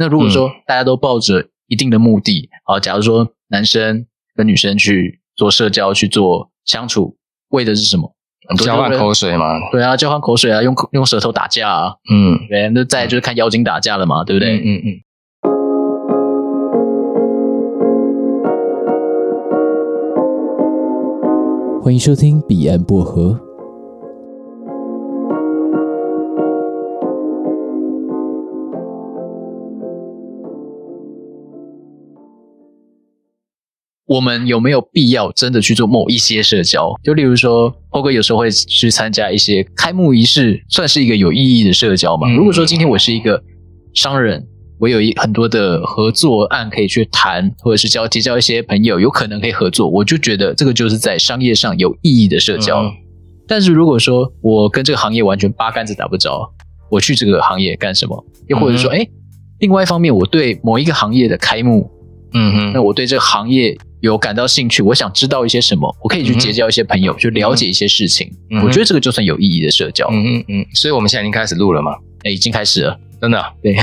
那如果说大家都抱着一定的目的，好，假如说男生跟女生去做社交、去做相处，为的是什么？交换口水嘛？对啊，交换口水啊，用用舌头打架啊。嗯，对，那再就是看妖精打架了嘛，对不对？嗯嗯。嗯欢迎收听彼岸薄荷。我们有没有必要真的去做某一些社交？就例如说，Paul 哥有时候会去参加一些开幕仪式，算是一个有意义的社交嘛？嗯、如果说今天我是一个商人，我有一很多的合作案可以去谈，或者是交结交一些朋友，有可能可以合作，我就觉得这个就是在商业上有意义的社交。嗯、但是如果说我跟这个行业完全八竿子打不着，我去这个行业干什么？又或者说，哎、嗯，另外一方面，我对某一个行业的开幕，嗯哼，那我对这个行业。有感到兴趣，我想知道一些什么，我可以去结交一些朋友，去、嗯、了解一些事情。嗯、我觉得这个就算有意义的社交。嗯嗯嗯。所以我们现在已经开始录了吗？哎，已经开始了，真的、啊。对。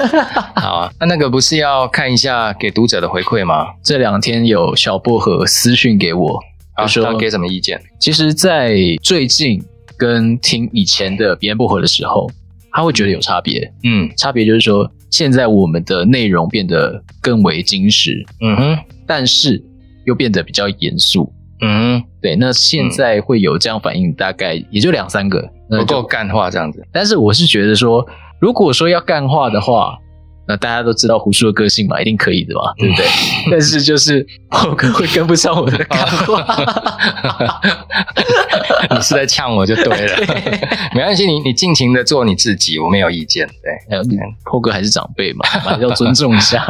好啊，那那个不是要看一下给读者的回馈吗？这两天有小薄荷私讯给我，他说他给什么意见？其实，在最近跟听以前的别人薄荷的时候，他会觉得有差别。嗯，差别就是说，现在我们的内容变得更为精实。嗯哼。但是又变得比较严肃，嗯，对。那现在会有这样反应，大概也就两三个，不够干话这样子。但是我是觉得说，如果说要干话的话，那大家都知道胡叔的个性嘛，一定可以的嘛，对不对？嗯、但是就是我可能会跟不上我的干话，你是在呛我就对了，对 没关系，你你尽情的做你自己，我没有意见。对，破哥还是长辈嘛，还是要尊重一下。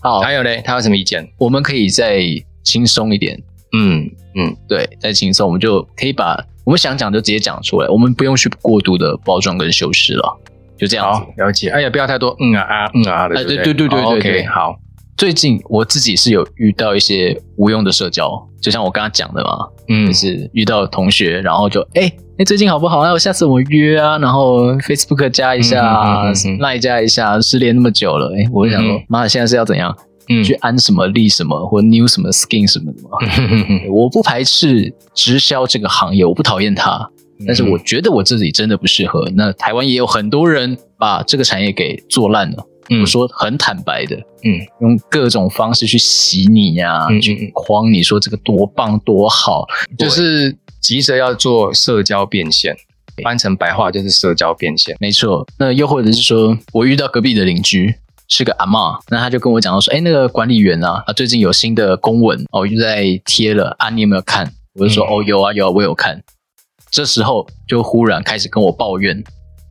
好，还有嘞，他有什么意见？我们可以再轻松一点。嗯嗯，对，再轻松，我们就可以把我们想讲就直接讲出来，我们不用去过度的包装跟修饰了，就这样子。好，了解。哎呀，不要太多嗯啊啊嗯啊的。哎，对对对对对对。好。最近我自己是有遇到一些无用的社交，就像我刚刚讲的嘛，嗯，就是遇到同学，然后就哎哎，最近好不好？啊我下次我们约啊，然后 Facebook 加一下，Line 加一下，失联那么久了，哎，我就想说，妈的，现在是要怎样？嗯，去安什么利什么，或 new 什么 skin 什么的嘛？我不排斥直销这个行业，我不讨厌它，但是我觉得我自己真的不适合。那台湾也有很多人把这个产业给做烂了。我说很坦白的，嗯，用各种方式去洗你呀，去框你说这个多棒多好，就是急着要做社交变现，翻成白话就是社交变现，没错。那又或者是说我遇到隔壁的邻居是个阿嬷，那他就跟我讲到说，哎，那个管理员啊，他最近有新的公文哦，又在贴了啊，你有没有看？我就说哦，有啊有啊，我有看。这时候就忽然开始跟我抱怨。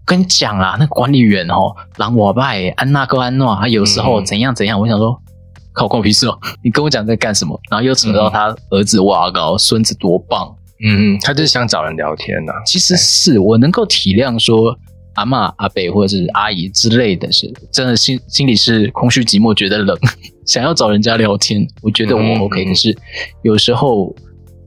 跟你讲啊，那管理员哦，狼我拜安娜跟安诺，他有时候怎样怎样。嗯、我想说，靠，关我屁事哦！你跟我讲在干什么？然后又扯到他儿子哇高，孙子多棒。嗯，他就是想找人聊天呐、啊。其实是我能够体谅说阿嬷、阿伯或者是阿姨之类的是，是真的心心里是空虚寂寞，觉得冷，想要找人家聊天。我觉得我 OK，、嗯、可是有时候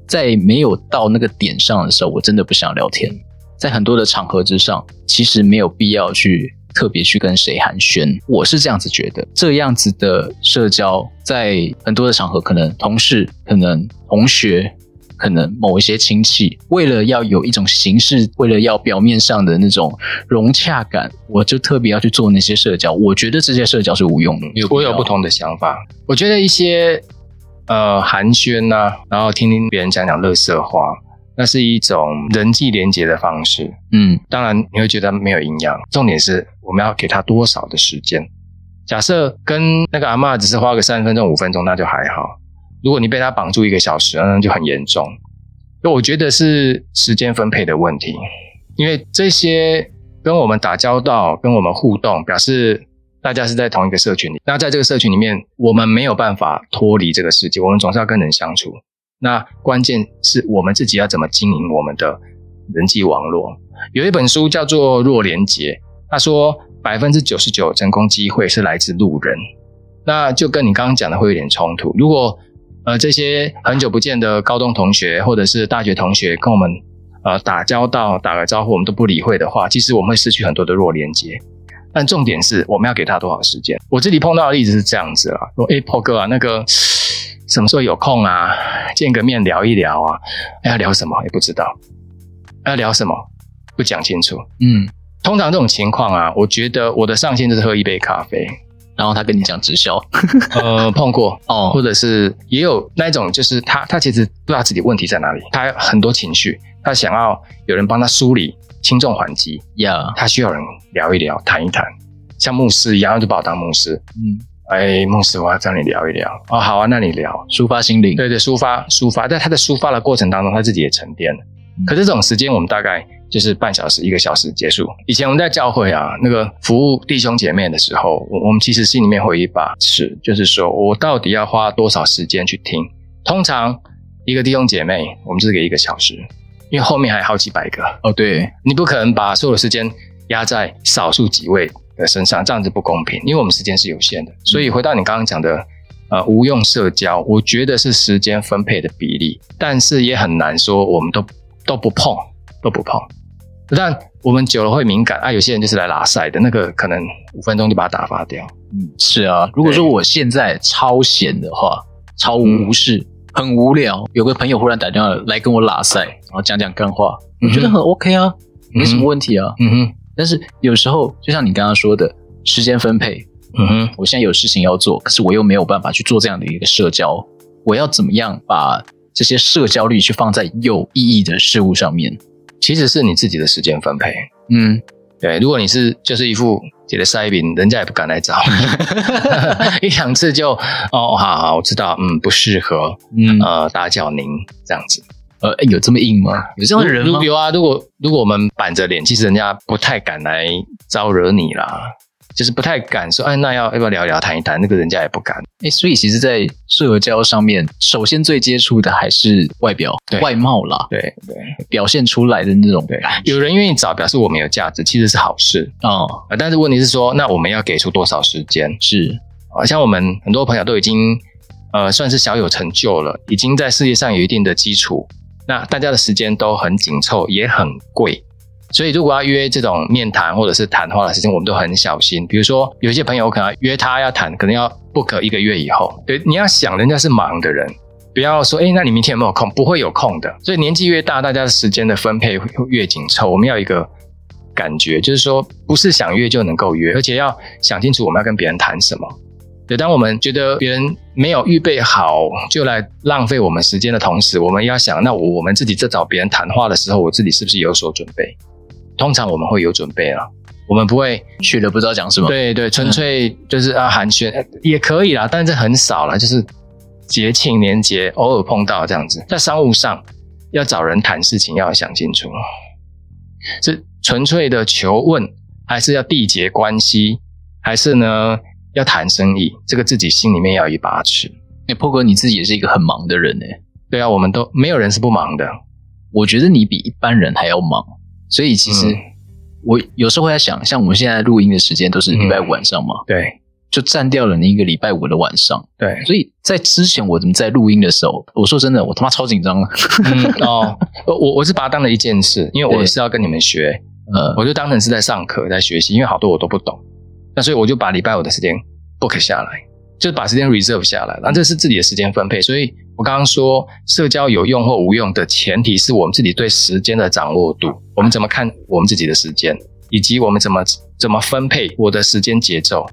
在没有到那个点上的时候，我真的不想聊天。在很多的场合之上，其实没有必要去特别去跟谁寒暄，我是这样子觉得。这样子的社交，在很多的场合，可能同事、可能同学、可能某一些亲戚，为了要有一种形式，为了要表面上的那种融洽感，我就特别要去做那些社交。我觉得这些社交是无用的。我有不同的想法。我觉得一些呃寒暄呐、啊，然后听听别人讲讲乐色话。那是一种人际连接的方式，嗯，当然你会觉得没有营养。重点是我们要给他多少的时间。假设跟那个阿嬷只是花个三分钟、五分钟，那就还好。如果你被他绑住一个小时，那就很严重。那我觉得是时间分配的问题，因为这些跟我们打交道、跟我们互动，表示大家是在同一个社群里。那在这个社群里面，我们没有办法脱离这个世界，我们总是要跟人相处。那关键是我们自己要怎么经营我们的人际网络。有一本书叫做《弱连结》，他说百分之九十九成功机会是来自路人。那就跟你刚刚讲的会有点冲突。如果呃这些很久不见的高中同学或者是大学同学跟我们呃打交道、打个招呼，我们都不理会的话，其实我们会失去很多的弱连结。但重点是我们要给他多少时间。我这里碰到的例子是这样子啦，说哎，Paul 哥啊，那个什么时候有空啊？见个面聊一聊啊？要聊什么也不知道，要聊什么不讲清楚。嗯，通常这种情况啊，我觉得我的上限就是喝一杯咖啡。然后他跟你讲直销，呃，碰过哦，或者是也有那一种，就是他他其实不知道自己问题在哪里，他很多情绪，他想要有人帮他梳理，轻重缓急呀.他需要人聊一聊，谈一谈，像牧师一样，就把我当牧师，嗯，哎，牧师，我要找你聊一聊，哦，好啊，那你聊，抒发心灵，对对，抒发抒发，在他的抒发的过程当中，他自己也沉淀了，嗯、可是这种时间，我们大概。就是半小时一个小时结束。以前我们在教会啊，那个服务弟兄姐妹的时候，我我们其实心里面会有一把尺，就是说我到底要花多少时间去听。通常一个弟兄姐妹，我们就是给一个小时，因为后面还好几百个哦。对，你不可能把所有的时间压在少数几位的身上，这样子不公平，因为我们时间是有限的。所以回到你刚刚讲的，呃，无用社交，我觉得是时间分配的比例，但是也很难说我们都都不碰，都不碰。但我们久了会敏感啊，有些人就是来拉赛的，那个可能五分钟就把它打发掉。嗯，是啊。如果说我现在超闲的话，超无事，嗯、很无聊，有个朋友忽然打电话来跟我拉塞，然后讲讲干话，我觉得很 OK 啊，没什么问题啊。嗯哼。但是有时候，就像你刚刚说的，时间分配，嗯哼，我现在有事情要做，可是我又没有办法去做这样的一个社交，我要怎么样把这些社交率去放在有意义的事物上面？其实是你自己的时间分配，嗯，对。如果你是就是一副写的塞饼，人家也不敢来找你，一两次就哦，好好，我知道，嗯，不适合，嗯，呃，打搅您这样子，呃，有这么硬吗？有这样的人吗？有啊，如果如果我们板着脸，其实人家不太敢来招惹你啦。就是不太敢说，哎，那要要不要聊一聊谈一谈？那个人家也不敢。哎，所以其实，在社交上面，首先最接触的还是外表、外貌啦，对对，表现出来的那种。对，有人愿意找，表示我们有价值，其实是好事啊。哦，但是问题是说，那我们要给出多少时间？是啊，像我们很多朋友都已经呃算是小有成就了，已经在事业上有一定的基础，那大家的时间都很紧凑，也很贵。所以，如果要约这种面谈或者是谈话的时间，我们都很小心。比如说，有一些朋友可能约他要谈，可能要 book 一个月以后。对，你要想，人家是忙的人，不要说，诶，那你明天有没有空？不会有空的。所以，年纪越大，大家的时间的分配会越紧凑。我们要一个感觉，就是说，不是想约就能够约，而且要想清楚我们要跟别人谈什么。对，当我们觉得别人没有预备好就来浪费我们时间的同时，我们要想，那我们自己在找别人谈话的时候，我自己是不是有所准备？通常我们会有准备了，我们不会去了不知道讲什么。对对，纯粹就是啊寒暄也可以啦，但是很少啦，就是节庆年节偶尔碰到这样子。在商务上要找人谈事情，要想清楚，是纯粹的求问，还是要缔结关系，还是呢要谈生意？这个自己心里面要有一把尺。哎，破哥你自己也是一个很忙的人哎。对啊，我们都没有人是不忙的。我觉得你比一般人还要忙。所以其实我有时候会在想，像我们现在录音的时间都是礼拜五晚上嘛，嗯、对，就占掉了你一个礼拜五的晚上。对，所以在之前我怎么在录音的时候，我说真的，我他妈超紧张了。嗯、哦，我我是把它当了一件事，因为我是要跟你们学，呃，我就当成是在上课，在学习，因为好多我都不懂，那所以我就把礼拜五的时间 book 下来，就把时间 reserve 下来，那这是自己的时间分配，所以。我刚刚说社交有用或无用的前提是我们自己对时间的掌握度，我们怎么看我们自己的时间，以及我们怎么怎么分配我的时间节奏。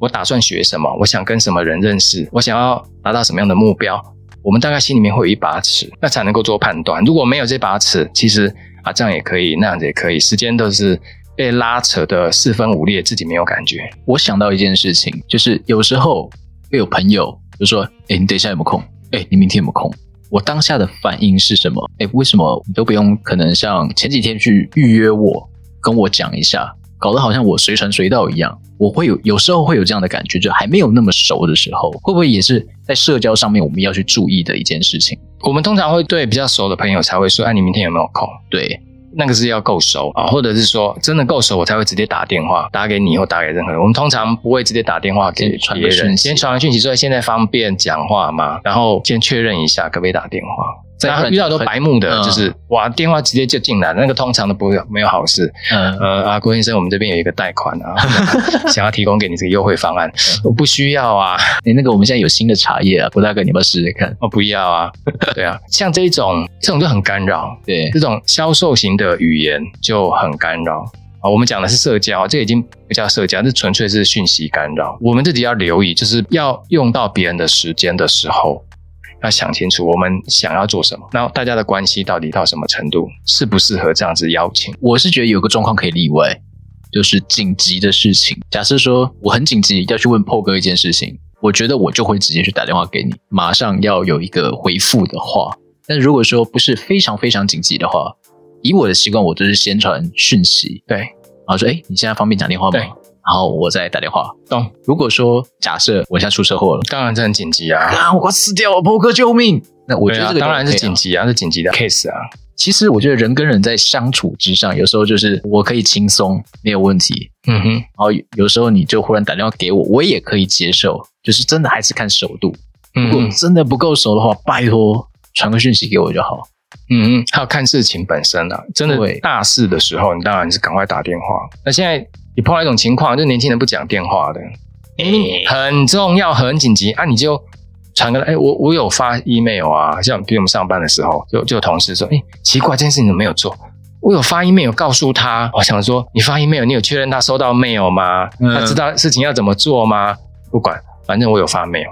我打算学什么？我想跟什么人认识？我想要达到什么样的目标？我们大概心里面会有一把尺，那才能够做判断。如果没有这把尺，其实啊这样也可以，那样子也可以，时间都是被拉扯的四分五裂，自己没有感觉。我想到一件事情，就是有时候会有朋友就说：“诶，你等一下有没有空？”哎，你明天有没有空？我当下的反应是什么？哎，为什么你都不用？可能像前几天去预约我，跟我讲一下，搞得好像我随传随到一样。我会有有时候会有这样的感觉，就还没有那么熟的时候，会不会也是在社交上面我们要去注意的一件事情？我们通常会对比较熟的朋友才会说：“哎，你明天有没有空？”对。那个是要够熟啊，或者是说真的够熟，我才会直接打电话打给你，或打给任何人。我们通常不会直接打电话给别人，先传完讯息，所以现在方便讲话吗？然后先确认一下可不可以打电话。在遇到都白目的，就是、嗯、哇，电话直接就进来，那个通常都不会有没有好事。嗯呃啊，郭先生，我们这边有一个贷款啊，想要提供给你这个优惠方案，我不需要啊。你、欸、那个我们现在有新的茶叶啊，郭大哥，你要不要试试看？我不要啊。对啊，像这种这种就很干扰，对，这种销售型的语言就很干扰。啊，我们讲的是社交，这已经不叫社交，这纯粹是讯息干扰。我们自己要留意，就是要用到别人的时间的时候，要想清楚我们想要做什么，然后大家的关系到底到什么程度，适不适合这样子邀请。我是觉得有个状况可以例外，就是紧急的事情。假设说我很紧急要去问 PO 哥一件事情，我觉得我就会直接去打电话给你，马上要有一个回复的话。但如果说不是非常非常紧急的话，以我的习惯，我都是先传讯息，对，然后说，哎，你现在方便讲电话吗？对，然后我再打电话。懂。如果说假设我现在出车祸了，当然这很紧急啊！啊，我快死掉了，PO 哥救命！那我觉得这个、啊、当然是紧急啊，是紧急的 case 啊。其实我觉得人跟人在相处之上，有时候就是我可以轻松，没有问题。嗯哼。然后有时候你就忽然打电话给我，我也可以接受，就是真的还是看熟度。如果真的不够熟的话，拜托传个讯息给我就好。嗯嗯，还有看事情本身啊，真的大事的时候，你当然是赶快打电话。那现在你碰到一种情况，就是年轻人不讲电话的，欸、很重要、很紧急啊，你就传个来，哎、欸，我我有发 email 啊，像比如我们上班的时候，就就有同事说，哎、欸，奇怪，这件事情怎么没有做？我有发 email 告诉他，我想说，你发 email，你有确认他收到 mail 吗？嗯、他知道事情要怎么做吗？不管，反正我有发 mail。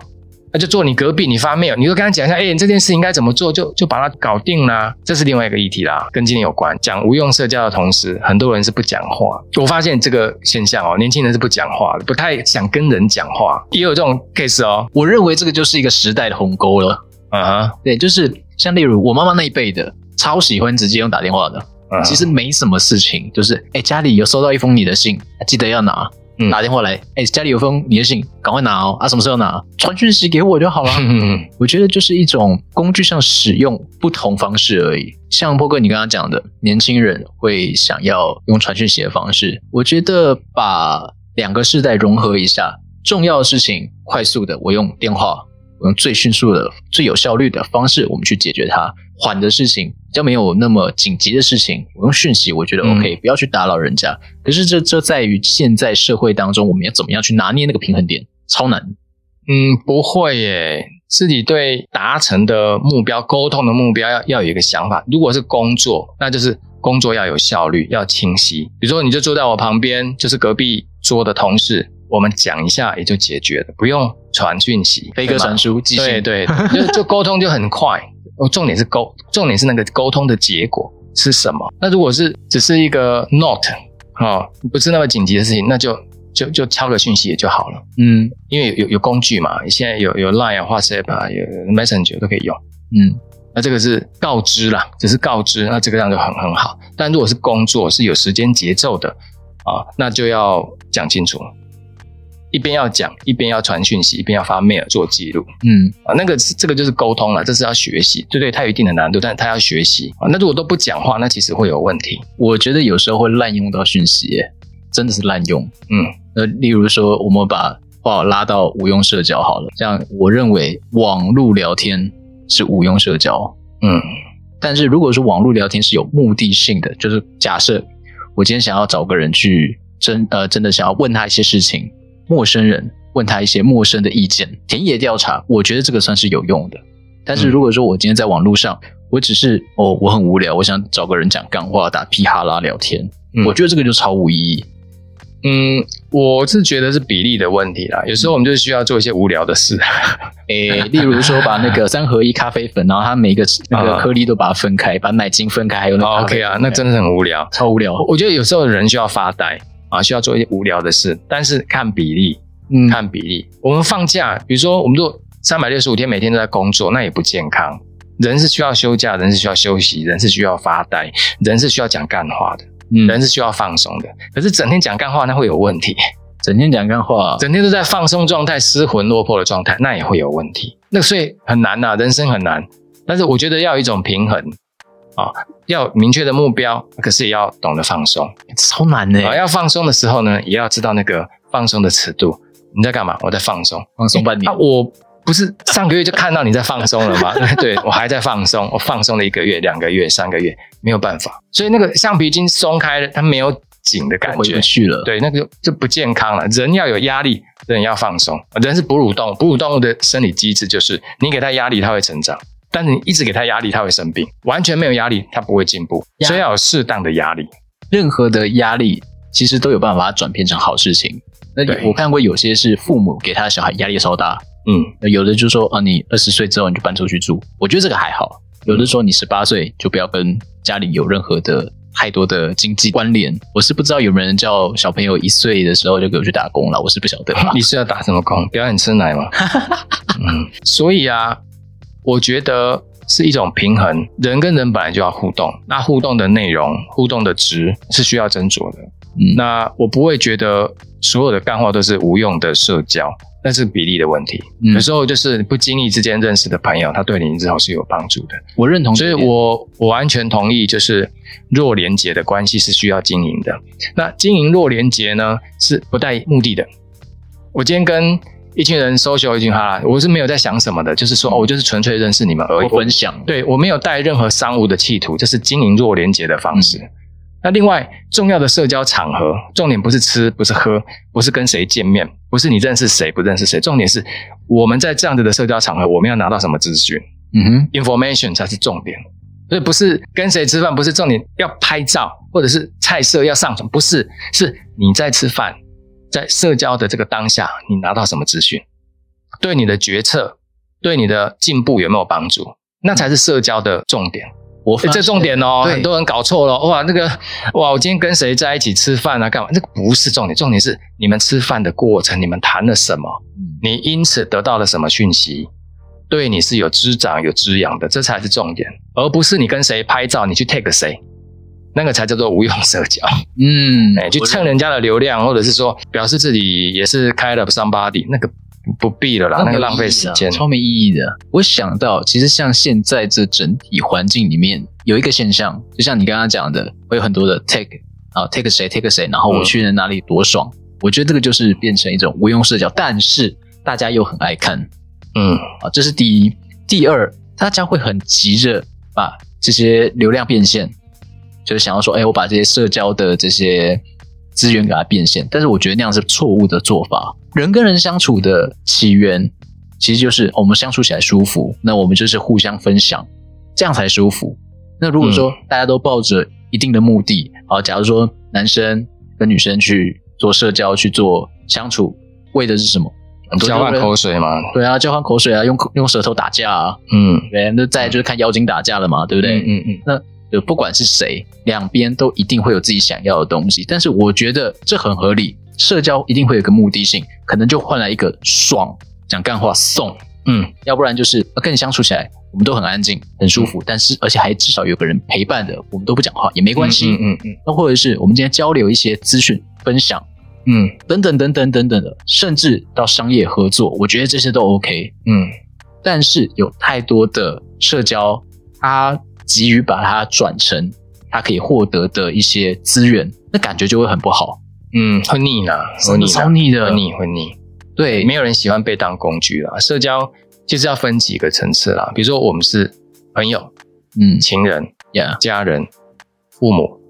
那就坐你隔壁，你发 mail，你就跟他讲一下，哎、欸，这件事应该怎么做，就就把它搞定啦。这是另外一个议题啦，跟今天有关。讲无用社交的同时，很多人是不讲话。我发现这个现象哦，年轻人是不讲话的，不太想跟人讲话，也有这种 case 哦。我认为这个就是一个时代的鸿沟了。啊哈、uh，huh. 对，就是像例如我妈妈那一辈的，超喜欢直接用打电话的。Uh huh. 其实没什么事情，就是哎、欸，家里有收到一封你的信，记得要拿。打电话来，哎、欸，家里有封你的信，赶快拿哦！啊，什么时候拿？传讯息给我就好了。嗯嗯，我觉得就是一种工具上使用不同方式而已。像 PO 哥你刚刚讲的，年轻人会想要用传讯息的方式，我觉得把两个世代融合一下，重要的事情快速的，我用电话，我用最迅速的、最有效率的方式，我们去解决它。缓的事情，比较没有那么紧急的事情，我用讯息，我觉得 OK，、嗯、不要去打扰人家。可是这这在于现在社会当中，我们要怎么样去拿捏那个平衡点，超难。嗯，不会耶，自己对达成的目标、沟通的目标要要有一个想法。如果是工作，那就是工作要有效率，要清晰。比如说，你就坐在我旁边，就是隔壁桌的同事，我们讲一下也就解决了，不用传讯息、飞鸽传书、寄信，对对，就 就沟通就很快。哦，重点是沟，重点是那个沟通的结果是什么？那如果是只是一个 note 哦，不是那么紧急的事情，那就就就敲个讯息也就好了。嗯，因为有有有工具嘛，现在有有 Line 啊、WhatsApp 啊、有 Messenger 都可以用。嗯，那这个是告知啦，只是告知，那这个样就很很好。但如果是工作是有时间节奏的啊，那就要讲清楚。一边要讲，一边要传讯息，一边要发 mail 做记录。嗯啊，那个是这个就是沟通了，这是要学习，对对，它有一定的难度，但是他要学习啊。那如果都不讲话，那其实会有问题。我觉得有时候会滥用到讯息，真的是滥用。嗯，那例如说，我们把话拉到无用社交好了，这样我认为网络聊天是无用社交。嗯，但是如果说网络聊天是有目的性的，就是假设我今天想要找个人去真呃真的想要问他一些事情。陌生人问他一些陌生的意见，田野调查，我觉得这个算是有用的。但是如果说我今天在网络上，我只是哦，我很无聊，我想找个人讲干话，打屁哈拉聊天，嗯、我觉得这个就超无意义。嗯，我是觉得是比例的问题啦。有时候我们就需要做一些无聊的事，诶、欸，例如说把那个三合一咖啡粉，然后它每个那个颗粒都把它分开，把奶精分开，还有那 OK 啊，那真的很无聊，超无聊。我觉得有时候人需要发呆。啊，需要做一些无聊的事，但是看比例，嗯，看比例。我们放假，比如说我们做三百六十五天，每天都在工作，那也不健康。人是需要休假，人是需要休息，人是需要发呆，人是需要讲干话的，嗯，人是需要放松的。可是整天讲干话，那会有问题。整天讲干话，整天都在放松状态、失魂落魄的状态，那也会有问题。那所以很难呐、啊，人生很难。但是我觉得要有一种平衡。啊，要明确的目标，可是也要懂得放松，超难的。啊，要放松的时候呢，也要知道那个放松的尺度。你在干嘛？我在放松，放松半年。啊，我不是上个月就看到你在放松了吗？对，我还在放松，我放松了一个月、两个月、三个月，没有办法。所以那个橡皮筋松开了，它没有紧的感觉，回不去了。对，那个就不健康了。人要有压力，人要放松。人是哺乳动物，哺乳动物的生理机制就是，你给它压力，它会成长；但是你一直给他压力，他会生病。完全没有压力，他不会进步。所以要有适当的压力。任何的压力其实都有办法把它转变成好事情。那我看过有些是父母给他的小孩压力超大。嗯，有的就说啊，你二十岁之后你就搬出去住，我觉得这个还好。有的说你十八岁就不要跟家里有任何的太多的经济关联。我是不知道有没有人叫小朋友一岁的时候就给我去打工了，我是不晓得。你是要打什么工？表演吃奶吗？嗯，所以啊，我觉得是一种平衡。人跟人本来就要互动，那互动的内容、互动的值是需要斟酌的。嗯，那我不会觉得所有的干话都是无用的社交。那是比例的问题，嗯、有时候就是不经意之间认识的朋友，他对你之后是有帮助的。我认同，所以我我完全同意，就是弱连结的关系是需要经营的。那经营弱连结呢，是不带目的的。我今天跟一群人 social 一句话啦，我是没有在想什么的，就是说，哦，我就是纯粹认识你们而已，分享。对，我没有带任何商务的企图，这是经营弱连接的方式。嗯那另外重要的社交场合，重点不是吃，不是喝，不是跟谁见面，不是你认识谁不认识谁，重点是我们在这样子的社交场合，我们要拿到什么资讯？嗯哼，information 才是重点。所以不是跟谁吃饭，不是重点，要拍照或者是菜色要上传，不是，是你在吃饭，在社交的这个当下，你拿到什么资讯，对你的决策，对你的进步有没有帮助？那才是社交的重点。我、欸、这重点哦，很多人搞错了哇！那个哇，我今天跟谁在一起吃饭啊？干嘛？这个不是重点，重点是你们吃饭的过程，你们谈了什么？你因此得到了什么讯息？对你是有滋长、有滋养的，这才是重点，而不是你跟谁拍照，你去 take 谁，那个才叫做无用社交。嗯，哎、欸，去蹭人家的流量，或者是说表示自己也是开了 somebody 那个。不必了啦，那个浪费时间，超没意义的。我想到，其实像现在这整体环境里面，有一个现象，就像你刚刚讲的，会有很多的 take 啊，take 谁 take 谁，然后我去了哪里多爽。嗯、我觉得这个就是变成一种无用社交，但是大家又很爱看，嗯啊，这是第一。第二，大家会很急着把这些流量变现，就是想要说，哎，我把这些社交的这些资源给它变现，但是我觉得那样是错误的做法。人跟人相处的起源，其实就是我们相处起来舒服，那我们就是互相分享，这样才舒服。那如果说大家都抱着一定的目的，啊、嗯，假如说男生跟女生去做社交、去做相处，为的是什么？交换口水嘛？对啊，交换口水啊，用用舌头打架啊，嗯，对，那再就是看妖精打架了嘛，对不对？嗯嗯，嗯。那就不管是谁，两边都一定会有自己想要的东西，但是我觉得这很合理。社交一定会有个目的性，可能就换来一个爽，讲干话送，嗯，要不然就是跟你相处起来，我们都很安静，很舒服，嗯、但是而且还至少有个人陪伴的，我们都不讲话也没关系，嗯嗯嗯，那、嗯、或者是我们今天交流一些资讯分享，嗯，等等等等等等的，甚至到商业合作，我觉得这些都 OK，嗯，但是有太多的社交，他急于把它转成他可以获得的一些资源，那感觉就会很不好。嗯，会腻呢，会腻，超腻的，会腻，会腻。对，没有人喜欢被当工具啦。社交其实要分几个层次啦，比如说我们是朋友，嗯，情人呀，家人，父母，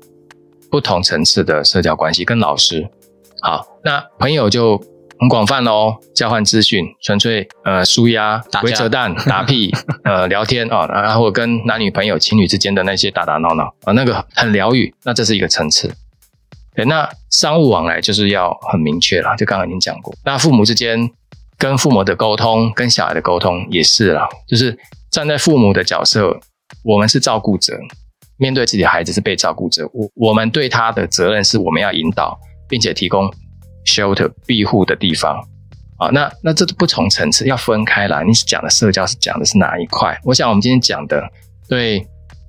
不同层次的社交关系，跟老师。好，那朋友就很广泛哦，交换资讯，纯粹呃舒压、鬼扯蛋、打屁，呃聊天啊，然后跟男女朋友、情侣之间的那些打打闹闹啊，那个很疗愈。那这是一个层次。对，那商务往来就是要很明确了，就刚刚已经讲过。那父母之间跟父母的沟通，跟小孩的沟通也是啦，就是站在父母的角色，我们是照顾者，面对自己的孩子是被照顾者。我我们对他的责任是我们要引导，并且提供 shelter 庇护的地方啊。那那这不同层次要分开来。你是讲的社交是讲的是哪一块？我想我们今天讲的，对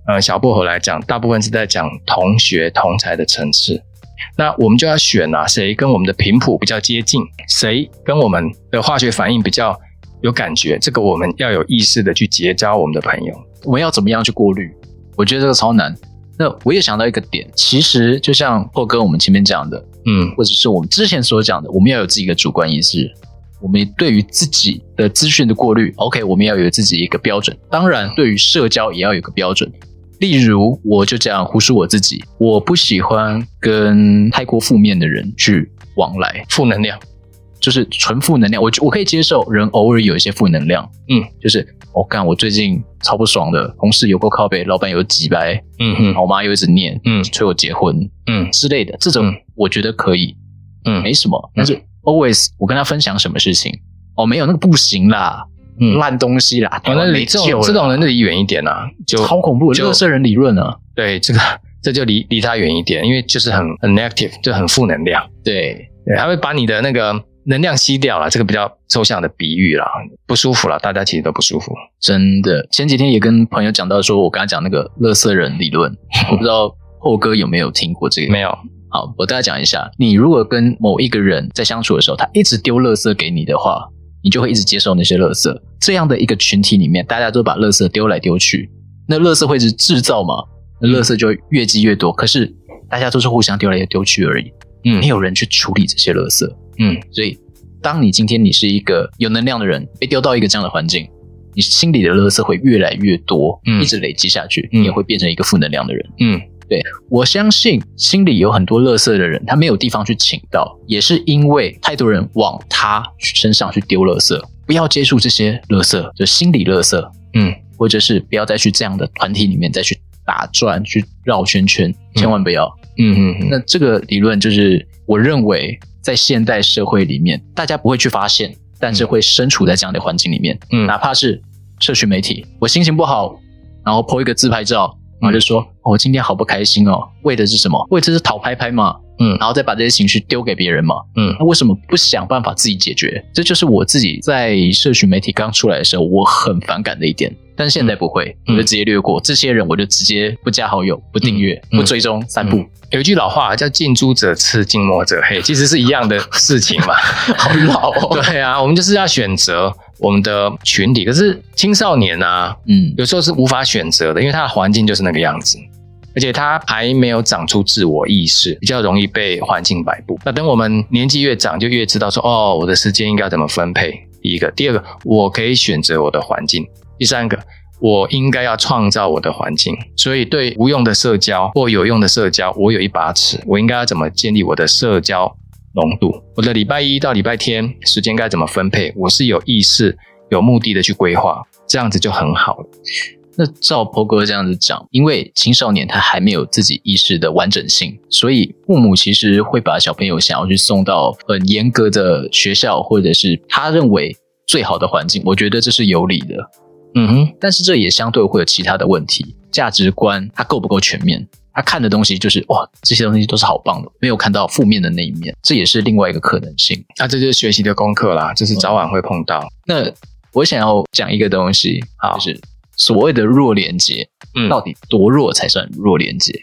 呃小薄荷来讲，大部分是在讲同学同才的层次。那我们就要选啊，谁跟我们的频谱比较接近，谁跟我们的化学反应比较有感觉，这个我们要有意识的去结交我们的朋友。我们要怎么样去过滤？我觉得这个超难。那我也想到一个点，其实就像破哥我们前面讲的，嗯，或者是我们之前所讲的，我们要有自己的主观意识。我们对于自己的资讯的过滤，OK，我们要有自己一个标准。当然，对于社交也要有个标准。例如，我就这样胡说我自己，我不喜欢跟太过负面的人去往来，负能量。就是纯负能量，我我可以接受人偶尔有一些负能量，嗯，就是我干、哦，我最近超不爽的，同事有够靠背，老板有几百，嗯哼，我妈又一直念，嗯，催我结婚，嗯。之类的，这种我觉得可以，嗯，没什么。但是 always 我跟他分享什么事情，哦，没有那个不行啦，嗯，烂东西啦，反正离这种这种人离远一点啊，就超恐怖，就垃圾人理论啊，对，这个这就离离他远一点，因为就是很很 negative，就很负能量，对。对，他会把你的那个。能量吸掉了，这个比较抽象的比喻啦，不舒服了，大家其实都不舒服。真的，前几天也跟朋友讲到，说我刚才讲那个垃圾人理论，我不知道厚哥有没有听过这个？没有。好，我大概讲一下，你如果跟某一个人在相处的时候，他一直丢垃圾给你的话，你就会一直接受那些垃圾。这样的一个群体里面，大家都把垃圾丢来丢去，那垃圾会是制造嘛？那垃圾就越积越多。可是大家都是互相丢来丢去而已，嗯，没有人去处理这些垃圾。嗯，所以当你今天你是一个有能量的人，被丢到一个这样的环境，你心里的垃圾会越来越多，嗯，一直累积下去，你也会变成一个负能量的人。嗯，对，我相信心里有很多垃圾的人，他没有地方去请到，也是因为太多人往他身上去丢垃圾。不要接触这些垃圾，就心理垃圾。嗯，或者是不要再去这样的团体里面再去打转、去绕圈圈，千万不要。嗯嗯嗯。那这个理论就是我认为。在现代社会里面，大家不会去发现，但是会身处在这样的环境里面。嗯，哪怕是社群媒体，我心情不好，然后 po 一个自拍照，然后就说：“嗯哦、我今天好不开心哦。”为的是什么？为的是讨拍拍嘛。嗯，然后再把这些情绪丢给别人嘛。嗯，那为什么不想办法自己解决？这就是我自己在社群媒体刚出来的时候，我很反感的一点。但是现在不会，我就直接略过、嗯、这些人，我就直接不加好友、不订阅、嗯、不追踪、散步。有一句老话叫“近朱者赤，近墨者黑”，其实是一样的事情嘛。好老哦。对啊，我们就是要选择我们的群体。可是青少年啊，嗯，有时候是无法选择的，因为他的环境就是那个样子，而且他还没有长出自我意识，比较容易被环境摆布。那等我们年纪越长，就越知道说，哦，我的时间应该怎么分配。第一个，第二个，我可以选择我的环境。第三个，我应该要创造我的环境，所以对无用的社交或有用的社交，我有一把尺，我应该要怎么建立我的社交浓度？我的礼拜一到礼拜天时间该怎么分配？我是有意识、有目的的去规划，这样子就很好了。那照波哥这样子讲，因为青少年他还没有自己意识的完整性，所以父母其实会把小朋友想要去送到很严格的学校，或者是他认为最好的环境。我觉得这是有理的。嗯哼，但是这也相对会有其他的问题，价值观它够不够全面？他看的东西就是哇，这些东西都是好棒的，没有看到负面的那一面，这也是另外一个可能性。那、啊、这就是学习的功课啦，就是早晚会碰到。嗯、那我想要讲一个东西，好就是所谓的弱连接，嗯，到底多弱才算弱连结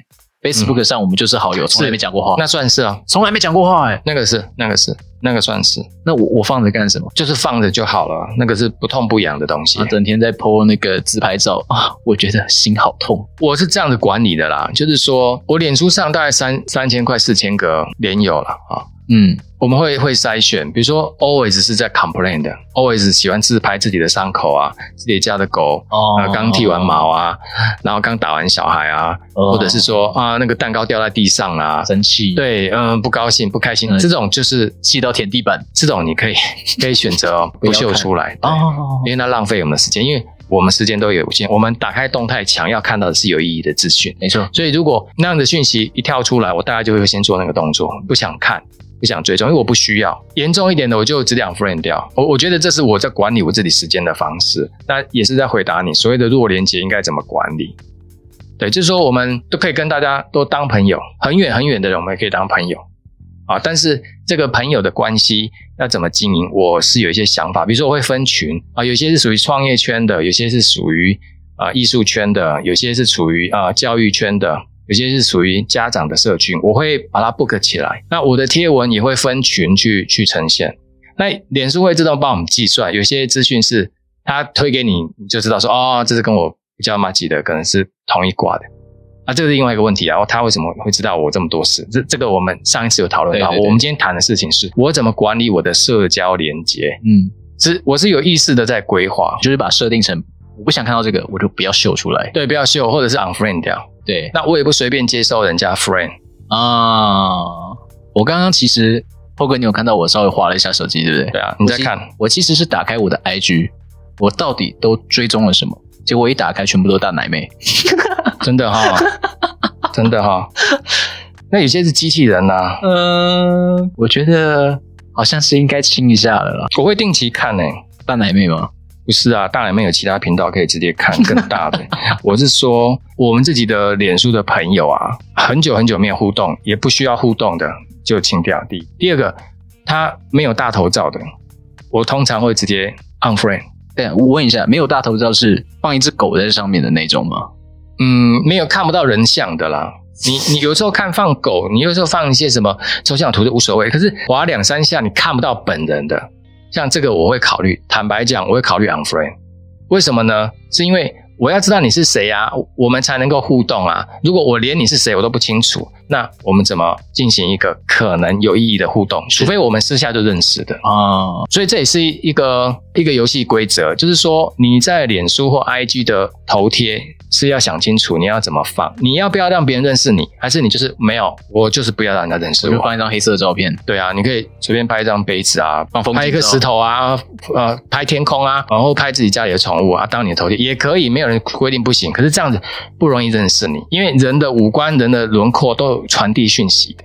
？Facebook 上我们就是好友，从来没讲过话，那算是啊，从来没讲过话哎、欸，那个是，那个是，那个算是。那我我放着干什么？就是放着就好了，那个是不痛不痒的东西。整天在 po 那个自拍照啊，我觉得心好痛。我是这样子管理的啦，就是说我脸书上大概三三千块四千个连友了啊。嗯，我们会会筛选，比如说 always 是在 complain 的，always 喜欢自拍自己的伤口啊，自己家的狗哦，刚剃完毛啊，然后刚打完小孩啊，哦、或者是说啊那个蛋糕掉在地上啊，生气，对，嗯，不高兴不开心，嗯、这种就是气到舔地板，这种你可以 可以选择哦，不秀出来哦，因为那浪费我们的时间，因为我们时间都有限，我们打开动态墙要看到的是有意义的资讯，没错，所以如果那样的讯息一跳出来，我大概就会先做那个动作，不想看。不想追踪，因为我不需要。严重一点的，我就只两 friend 掉。我我觉得这是我在管理我自己时间的方式。那也是在回答你所谓的弱连结应该怎么管理。对，就是说我们都可以跟大家都当朋友，很远很远的人我们也可以当朋友啊。但是这个朋友的关系要怎么经营，我是有一些想法。比如说我会分群啊，有些是属于创业圈的，有些是属于啊艺术圈的，有些是属于啊教育圈的。有些是属于家长的社群，我会把它 book 起来。那我的贴文也会分群去去呈现。那脸书会自动帮我们计算，有些资讯是它推给你，你就知道说哦，这是跟我比较麻吉的，可能是同一挂的。啊，这个是另外一个问题啊。他为什么会知道我这么多事？这这个我们上一次有讨论到。对对对，我们今天谈的事情是我怎么管理我的社交连接。嗯，是我是有意识的在规划，就是把设定成我不想看到这个，我就不要秀出来。对，不要秀，或者是 unfriend 掉。对，那我也不随便接受人家 friend 啊。我刚刚其实 PO 哥，你有看到我稍微滑了一下手机，对不对？对啊，你在看。我其实是打开我的 IG，我到底都追踪了什么？结果一打开，全部都是大奶妹。真的哈、哦，真的哈、哦。那有些是机器人呐、啊。嗯、呃，我觉得好像是应该清一下了啦。我会定期看诶、欸，大奶妹吗？不是啊，大人们有其他频道可以直接看 更大的。我是说，我们自己的脸书的朋友啊，很久很久没有互动，也不需要互动的，就清掉。第一，第二个，他没有大头照的，我通常会直接 unfriend。对，我问一下，没有大头照是放一只狗在上面的那种吗？嗯，没有看不到人像的啦。你你有时候看放狗，你有时候放一些什么抽象图就无所谓。可是划两三下，你看不到本人的，像这个我会考虑。坦白讲，我会考虑 unfriend。为什么呢？是因为。我要知道你是谁啊，我们才能够互动啊。如果我连你是谁我都不清楚，那我们怎么进行一个可能有意义的互动？除非我们私下就认识的啊。所以这也是一个一个游戏规则，就是说你在脸书或 IG 的头贴。是要想清楚你要怎么放，你要不要让别人认识你，还是你就是没有，我就是不要让人家认识我。就放一张黑色的照片，对啊，你可以随便拍一张杯子啊，放拍一个石头啊，呃，拍天空啊，然后拍自己家里的宠物啊，当你的头贴也可以，没有人规定不行。可是这样子不容易认识你，因为人的五官、人的轮廓都有传递讯息的。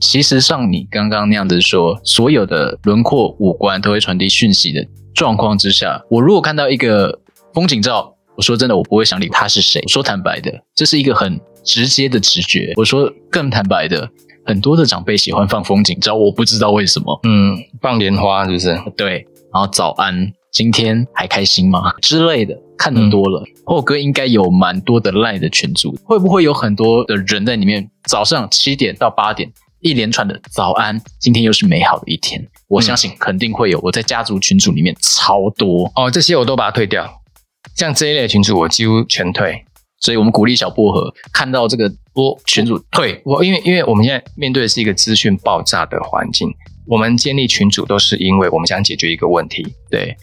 其实像你刚刚那样子说，所有的轮廓、五官都会传递讯息的状况之下，我如果看到一个风景照。我说真的，我不会想理他是谁。我说坦白的，这是一个很直接的直觉。我说更坦白的，很多的长辈喜欢放风景照，我不知道为什么。嗯，放莲花是不是？对，然后早安，今天还开心吗？之类的，看得多了。嗯、哥应该有蛮多的赖的群组，会不会有很多的人在里面？早上七点到八点，一连串的早安，今天又是美好的一天。我相信肯定会有。我在家族群组里面超多哦，这些我都把它退掉。像这一类群组，我几乎全退，所以我们鼓励小薄荷看到这个多群组退。我因为因为我们现在面对的是一个资讯爆炸的环境，我们建立群组都是因为我们想解决一个问题。对，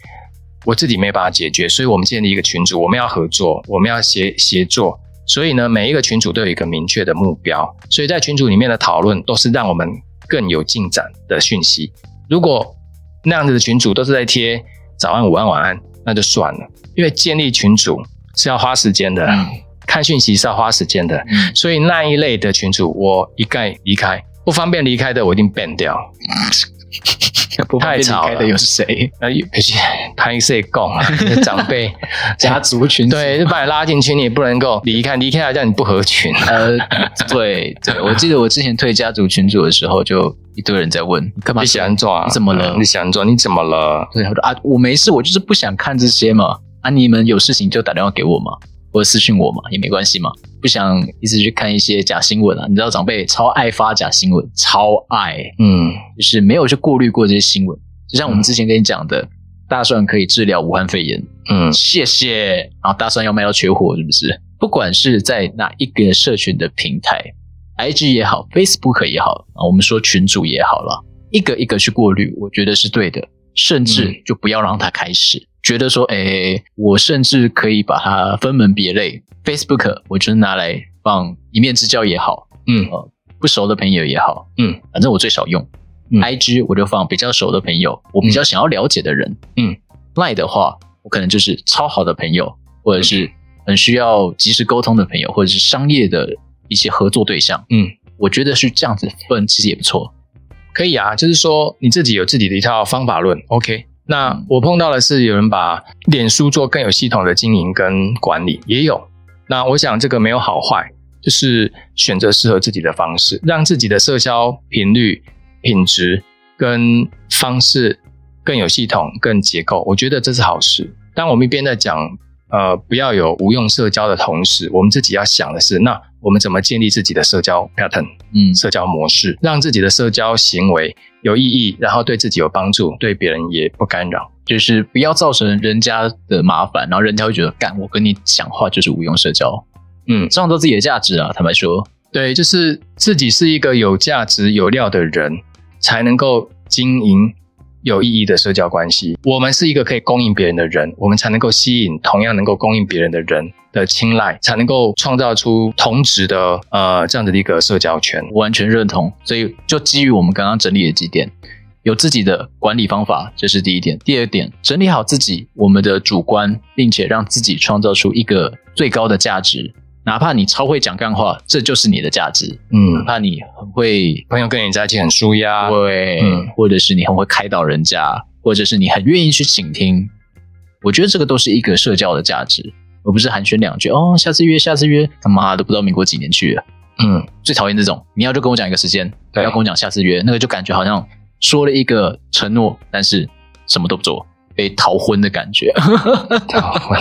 我自己没办法解决，所以我们建立一个群组，我们要合作，我们要协协作。所以呢，每一个群组都有一个明确的目标，所以在群组里面的讨论都是让我们更有进展的讯息。如果那样子的群组都是在贴早安、午安、晚安，那就算了。因为建立群组是要花时间的，嗯、看讯息是要花时间的，嗯、所以那一类的群组我一概离开，不方便离开的我一定 ban 掉。不方便离开的有谁？呃，有些拍摄共啊，长辈家族群，对，就把你拉进群，你也不能够离开，离开了叫你不合群。呃，对对，我记得我之前退家族群组的时候，就一堆人在问你干嘛？你喜欢做啊？你怎么了？你喜欢做？你怎么了？对，我说啊，我没事，我就是不想看这些嘛。啊！你们有事情就打电话给我嘛，或者私讯我嘛，也没关系嘛。不想一直去看一些假新闻啊，你知道长辈超爱发假新闻，超爱，嗯，就是没有去过滤过这些新闻。就像我们之前跟你讲的，嗯、大蒜可以治疗武汉肺炎，嗯，谢谢。然后大蒜要卖到缺货，是不是？不管是在哪一个社群的平台，IG 也好，Facebook 也好，啊，我们说群主也好了，一个一个去过滤，我觉得是对的。甚至就不要让它开始。嗯觉得说，哎，我甚至可以把它分门别类。Facebook 我就拿来放一面之交也好，嗯，呃，不熟的朋友也好，嗯，反正我最少用。嗯，IG 我就放比较熟的朋友，我比较想要了解的人，嗯，Line 的话，我可能就是超好的朋友，或者是很需要及时沟通的朋友，或者是商业的一些合作对象，嗯，我觉得是这样子分，其实也不错，可以啊，就是说你自己有自己的一套方法论，OK。那我碰到的是有人把脸书做更有系统的经营跟管理，也有。那我想这个没有好坏，就是选择适合自己的方式，让自己的社交频率、品质跟方式更有系统、更结构。我觉得这是好事。当我们一边在讲呃不要有无用社交的同时，我们自己要想的是，那我们怎么建立自己的社交 pattern，嗯，社交模式，让自己的社交行为。有意义，然后对自己有帮助，对别人也不干扰，就是不要造成人家的麻烦，然后人家会觉得干我跟你讲话就是无用社交。嗯，创造自己的价值啊。坦白说，对，就是自己是一个有价值、有料的人，才能够经营有意义的社交关系。我们是一个可以供应别人的人，我们才能够吸引同样能够供应别人的人的青睐，才能够创造出同质的呃这样的一个社交圈。完全认同。所以，就基于我们刚刚整理的几点。有自己的管理方法，这是第一点。第二点，整理好自己我们的主观，并且让自己创造出一个最高的价值。哪怕你超会讲干话，这就是你的价值。嗯，哪怕你很会，朋友跟你在一起很舒压，对，嗯，或者是你很会开导人家，或者是你很愿意去倾听。我觉得这个都是一个社交的价值，而不是寒暄两句哦，下次约，下次约，他妈都不知道民国几年去了。嗯，最讨厌这种，你要就跟我讲一个时间，对，要跟我讲下次约，那个就感觉好像。说了一个承诺，但是什么都不做，被逃婚的感觉。逃婚。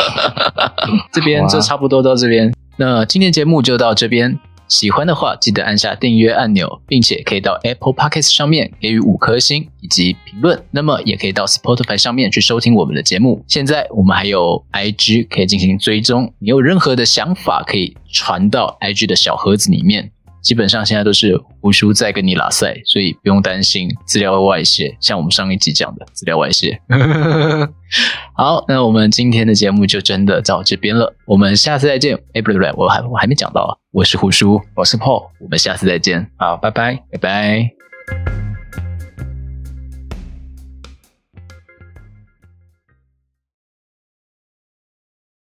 这边就差不多到这边。那今天节目就到这边。喜欢的话，记得按下订阅按钮，并且可以到 Apple Podcast 上面给予五颗星以及评论。那么也可以到 Spotify 上面去收听我们的节目。现在我们还有 IG 可以进行追踪，你有任何的想法可以传到 IG 的小盒子里面。基本上现在都是胡叔在跟你拉塞，所以不用担心资料会外泄。像我们上一集讲的资料外泄。好，那我们今天的节目就真的到这边了。我们下次再见。哎，不对不对，我还我还没讲到啊。我是胡叔，我是 Paul，我们下次再见。好，拜拜，拜拜。